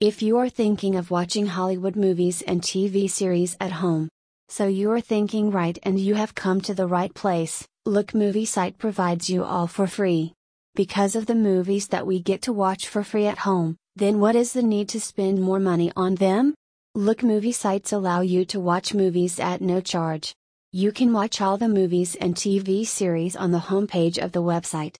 If you are thinking of watching Hollywood movies and TV series at home, so you are thinking right and you have come to the right place. LookMovie Site provides you all for free. Because of the movies that we get to watch for free at home, then what is the need to spend more money on them? LookMovie Sites allow you to watch movies at no charge. You can watch all the movies and TV series on the homepage of the website.